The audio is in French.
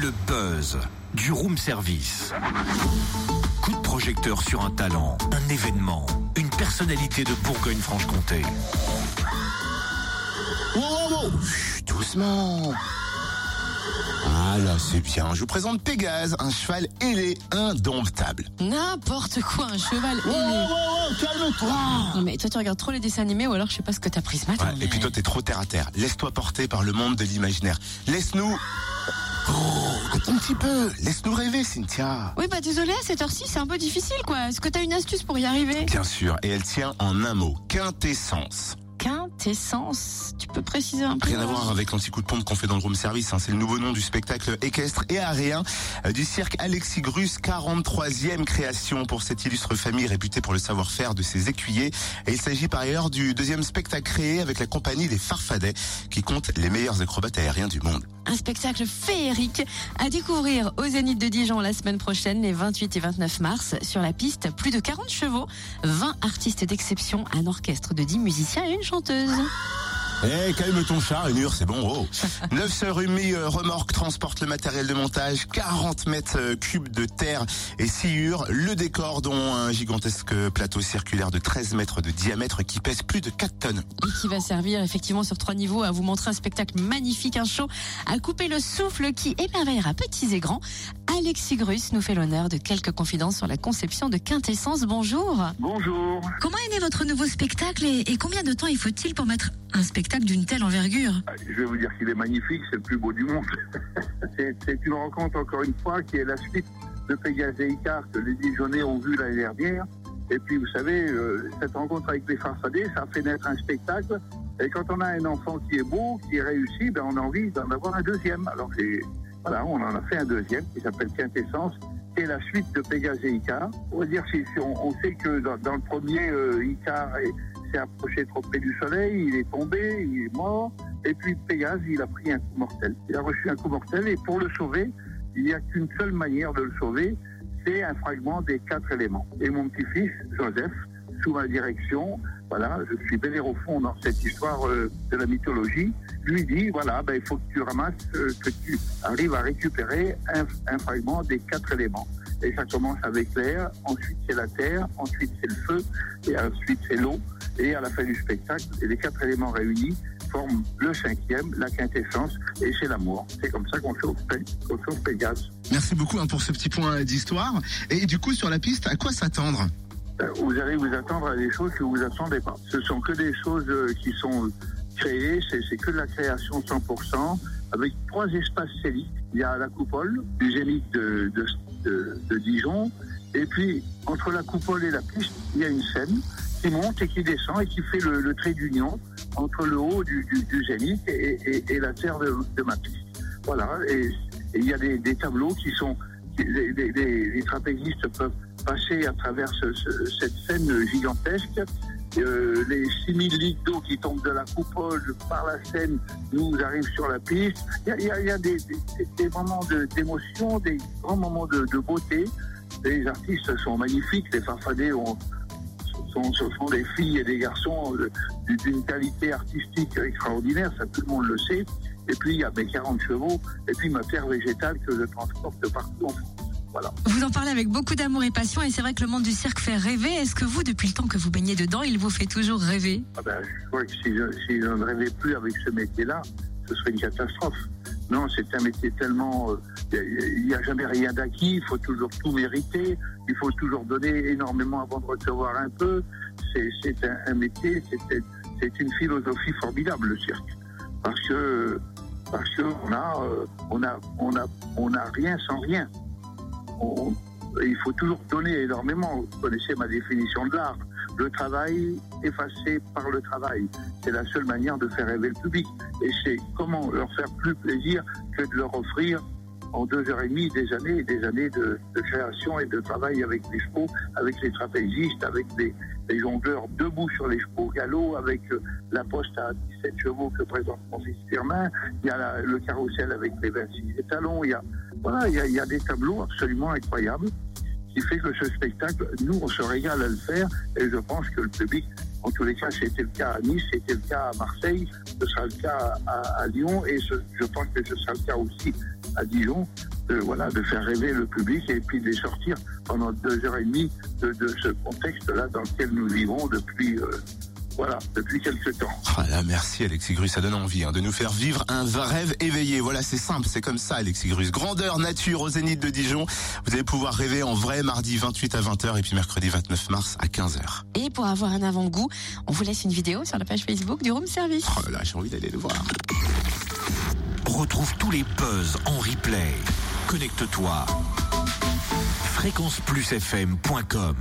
le buzz du room service. Coup de projecteur sur un talent, un événement, une personnalité de Bourgogne-Franche-Comté. Wow, wow, wow. Chut, doucement. Ah là, c'est bien. Je vous présente Pégase, un cheval ailé indomptable. N'importe quoi, un cheval ailé. calme-toi. Non mais toi tu regardes trop les dessins animés ou alors je sais pas ce que t'as pris ce matin. Ouais, et puis toi, t'es trop terre à terre. Laisse-toi porter par le monde de l'imaginaire. Laisse-nous... Petit peu. Laisse-nous rêver, Cynthia. Oui bah désolé, à cette heure-ci c'est un peu difficile quoi. Est-ce que t'as une astuce pour y arriver? Bien sûr, et elle tient en un mot. Quintessence. Quintessence, tu peux préciser un peu Rien à voir avec l'anti-coup de pompe qu'on fait dans le room service. hein. C'est le nouveau nom du spectacle équestre et aérien euh, du cirque Alexis Grus, 43e création pour cette illustre famille réputée pour le savoir-faire de ses écuyers. Et il s'agit par ailleurs du deuxième spectacle créé avec la compagnie des Farfadets qui compte les meilleurs acrobates aériens du monde. Un spectacle féerique à découvrir au Zénith de Dijon la semaine prochaine, les 28 et 29 mars. Sur la piste, plus de 40 chevaux, 20 artistes d'exception, un orchestre de 10 musiciens et une chanteuse. news. Eh, calme ton chat, Unur, c'est bon, oh. 900 rumi euh, remorque transporte le matériel de montage, 40 mètres euh, cubes de terre et sciure, le décor dont un gigantesque plateau circulaire de 13 mètres de diamètre qui pèse plus de 4 tonnes. Et qui va servir effectivement sur trois niveaux à vous montrer un spectacle magnifique, un show à couper le souffle qui émerveillera petits et grands. Alexis Grus nous fait l'honneur de quelques confidences sur la conception de Quintessence. Bonjour. Bonjour. Comment est né votre nouveau spectacle et, et combien de temps il faut-il pour mettre un spectacle d'une telle envergure Je vais vous dire qu'il est magnifique, c'est le plus beau du monde. c'est une rencontre, encore une fois, qui est la suite de Pégase et Icar que les Dijonnais ont vu l'année dernière. Et puis, vous savez, euh, cette rencontre avec les farfadets, ça fait naître un spectacle. Et quand on a un enfant qui est beau, qui est réussi, ben, on a envie d'en avoir un deuxième. Alors, voilà, on en a fait un deuxième qui s'appelle Quintessence. C'est la suite de Pégase et Icar. On va dire, si, sait que dans, dans le premier, euh, Icar est- s'est approché trop près du soleil, il est tombé, il est mort. Et puis Pégase, il a pris un coup mortel. Il a reçu un coup mortel et pour le sauver, il n'y a qu'une seule manière de le sauver, c'est un fragment des quatre éléments. Et mon petit-fils, Joseph, sous ma direction, voilà, je suis fond dans cette histoire euh, de la mythologie, lui dit, voilà, ben, il faut que tu ramasses, euh, que tu arrives à récupérer un fragment des quatre éléments. Et ça commence avec l'air, ensuite c'est la terre, ensuite c'est le feu, et ensuite c'est l'eau. Et à la fin du spectacle, les quatre éléments réunis forment le cinquième, la quintessence, et c'est l'amour. C'est comme ça qu'on Pé- qu'on sauve Pégase. Merci beaucoup hein, pour ce petit point d'histoire. Et du coup, sur la piste, à quoi s'attendre? Euh, Vous allez vous attendre à des choses que vous attendez pas. Ce sont que des choses euh, qui sont créées, c'est c'est que de la création 100%, avec trois espaces scéniques. Il y a la coupole du zénith de, de, de- de Dijon, et puis entre la coupole et la piste, il y a une scène qui monte et qui descend et qui fait le, trait d'union entre le haut du, du, zénith et, la terre de, de ma piste. Voilà, et il y a des, tableaux qui sont... Les, les- les- trapézistes peuvent passer à travers ce- ce- cette scène gigantesque. Euh, les 6000 litres d'eau qui tombent de la coupole par la scène nous arrivent sur la piste. Il y a, des, des- des moments d'émotion, des grands moments de, de beauté. Les artistes sont magnifiques, les farfadets ont, sont, ce sont des filles et des garçons euh, d'une qualité artistique extraordinaire, ça tout le monde le sait. Et puis il y a mes 40 chevaux, et puis ma terre végétale que je transporte partout en France. Voilà. Vous en parlez avec beaucoup d'amour et passion et c'est vrai que le monde du cirque fait rêver. Est-ce que vous, depuis le temps que vous baignez dedans, il vous fait toujours rêver? Ah ben, je crois que si je, si je ne rêvais plus avec ce métier-là, ce serait une catastrophe. Non, c'est un métier tellement... euh, Il n'y a, jamais rien d'acquis, il faut toujours tout mériter, il faut toujours donner énormément avant de recevoir un peu. C'est un, métier, c'est une philosophie formidable, le cirque. Parce que parce que on a, euh, on a, on a, on a rien sans rien. Il faut toujours donner énormément. Vous connaissez ma définition de l'art. Le travail effacé par le travail. C'est la seule manière de faire rêver le public. Et c'est comment leur faire plus plaisir que de leur offrir en deux heures et demie des années et des années de, création et de travail avec les chevaux, avec les trapézistes, avec les, les jongleurs debout sur les chevaux au galop, avec euh, la poste à 17 chevaux que présente fils Firmin. Il y a le carrousel avec les 26 étalons. Il y a, voilà, il y a des tableaux absolument incroyables fait que ce spectacle, nous, on se régale à le faire. Et je pense que le public, en tous les cas, c'était le cas à Nice, c'était le cas à Marseille, ce sera le cas à, Lyon et je pense que ce sera le cas aussi à Dijon, de, voilà, de faire rêver le public et puis de les sortir pendant deux heures et demie de, de ce contexte-là dans lequel nous vivons depuis, euh, voilà, depuis quelques temps. Voilà, merci Alexis Grus, ça donne envie hein, de nous faire vivre un rêve éveillé. Voilà, c'est simple, c'est comme ça Alexis Grus. Grandeur nature au Zénith de Dijon. Vous allez pouvoir rêver en vrai mardi 28 à 20h et puis mercredi 29 mars à 15h. Et pour avoir un avant-goût, on vous laisse une vidéo sur la page Facebook du Room Service. Oh là, j'ai envie d'aller le voir. Retrouve tous les buzz en replay. Connecte-toi. fréquenceplusfm.com